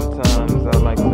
sometimes I like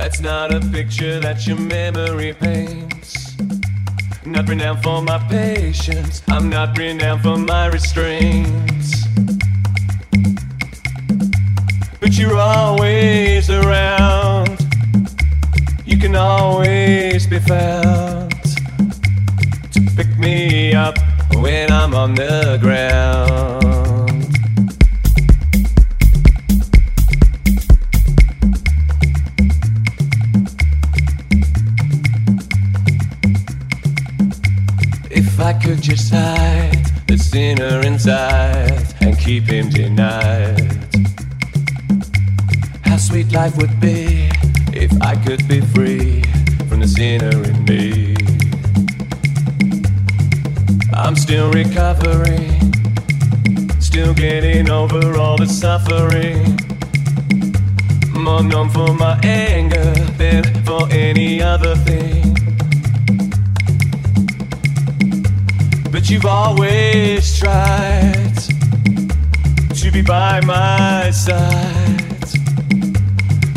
That's not a picture that your memory paints. Not renowned for my patience, I'm not renowned for my restraints. But you're always around, you can always be found to pick me up when I'm on the ground. keeping inside and keep him denied. How sweet life would be if I could be free from the sinner in me. I'm still recovering, still getting over all the suffering. More known for my anger than for any other thing. you've always tried to be by my side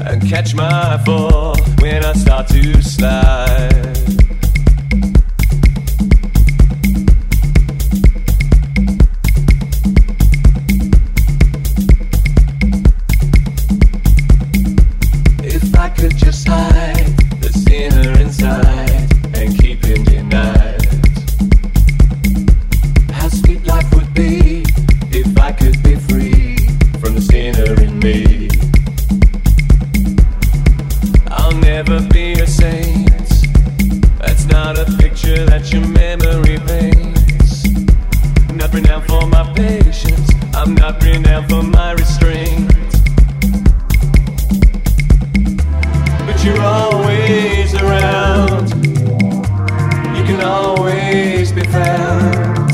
and catch my fall when I start to slide. you're always around. You can always be found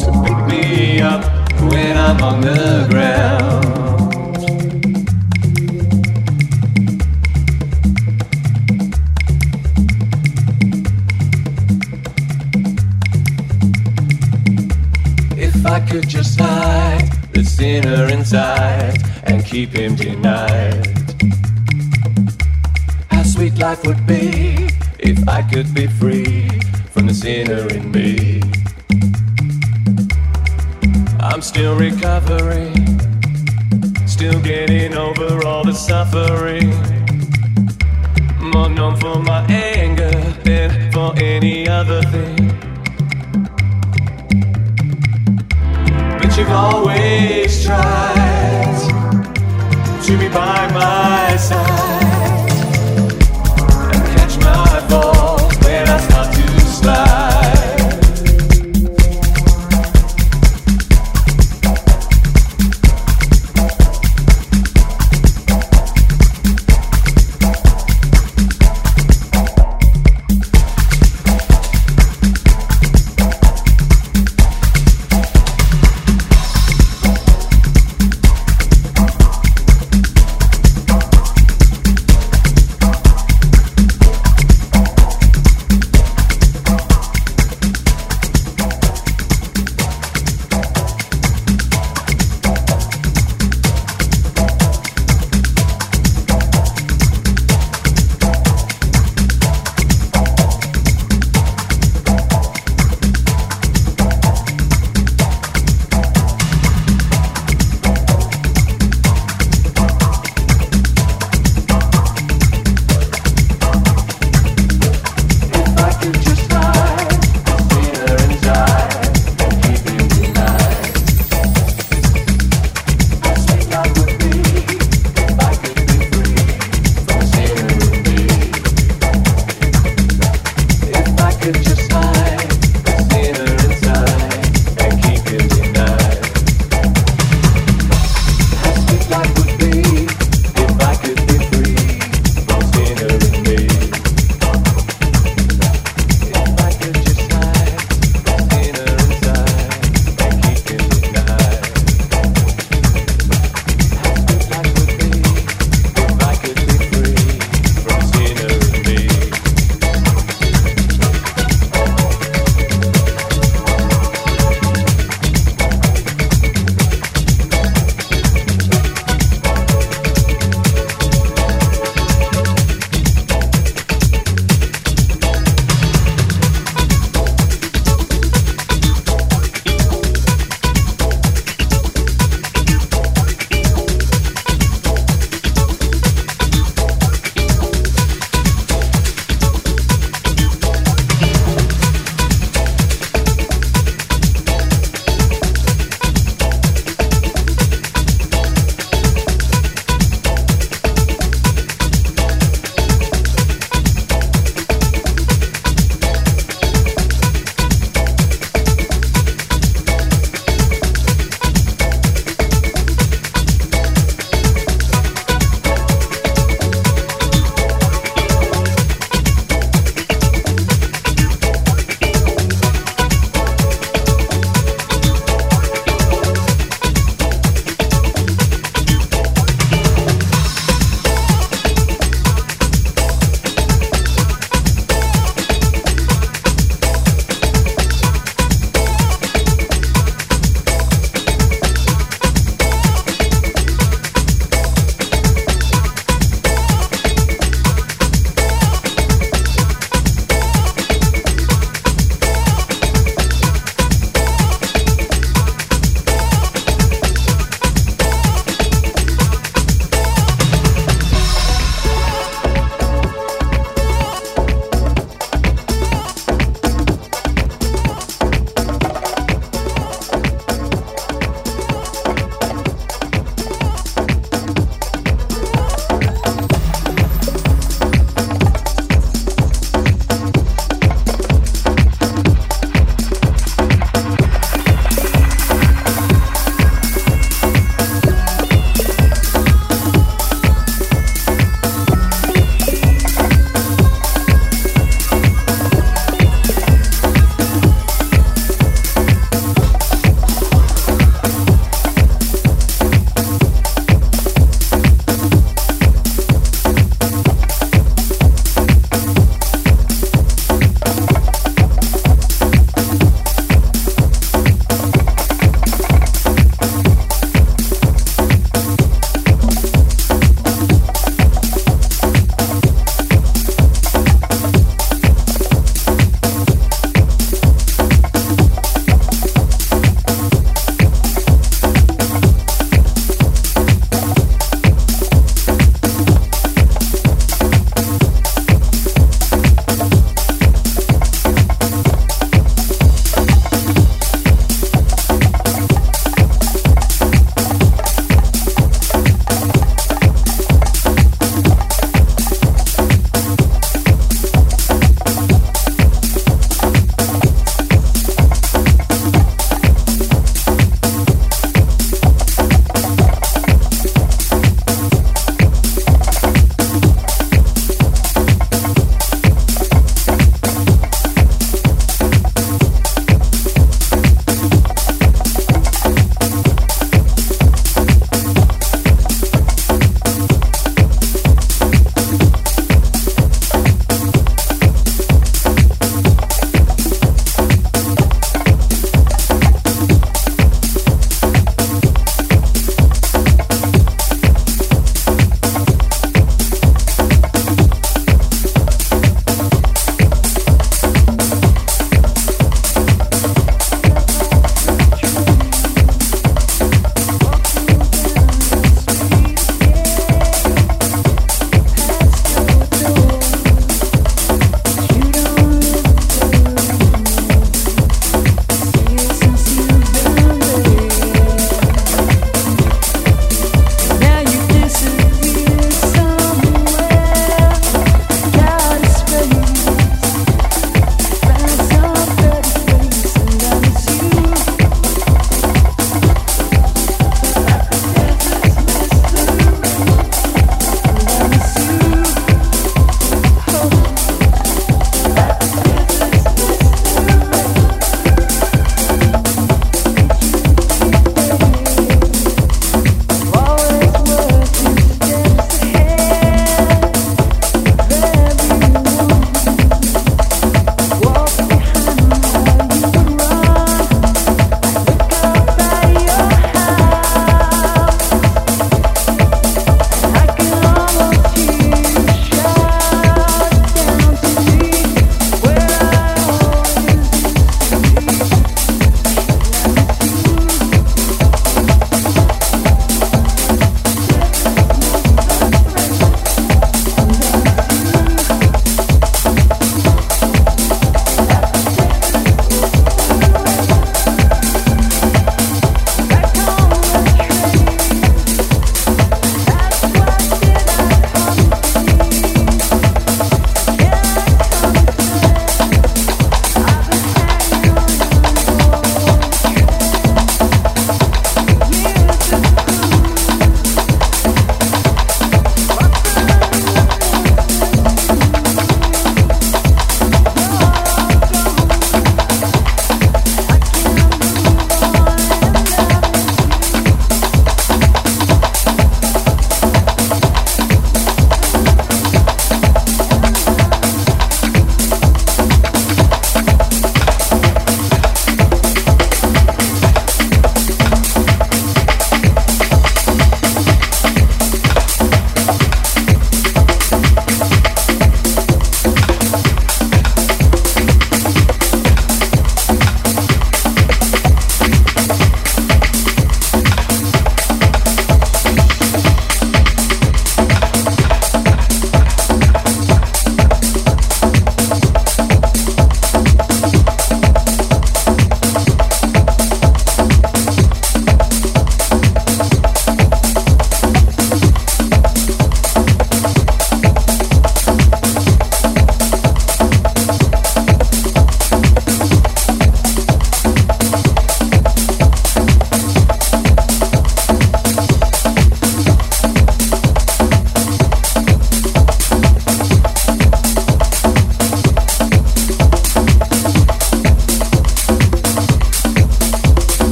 to pick me up when I'm on the ground. If I could just hide the sinner inside and keep him denied. Life would be if I could be free from the sinner in me. I'm still recovering, still getting over all the suffering. More known for my anger than for any other thing. But you've always tried to be by my side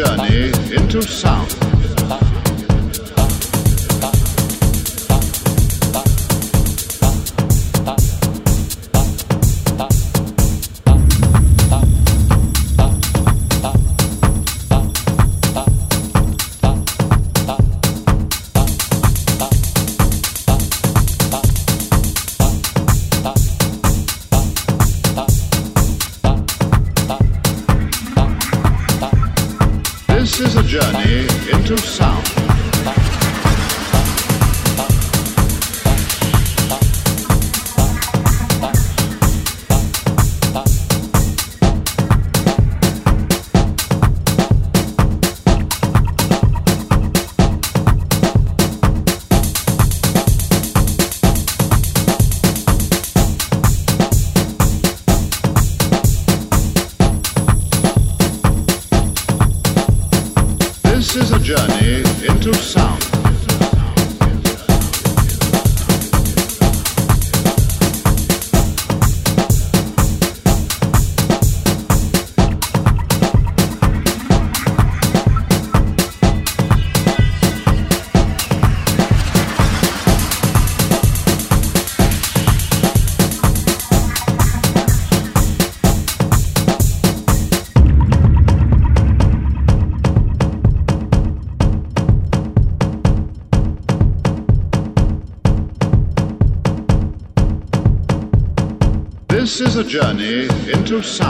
journey into sound. A journey into sound.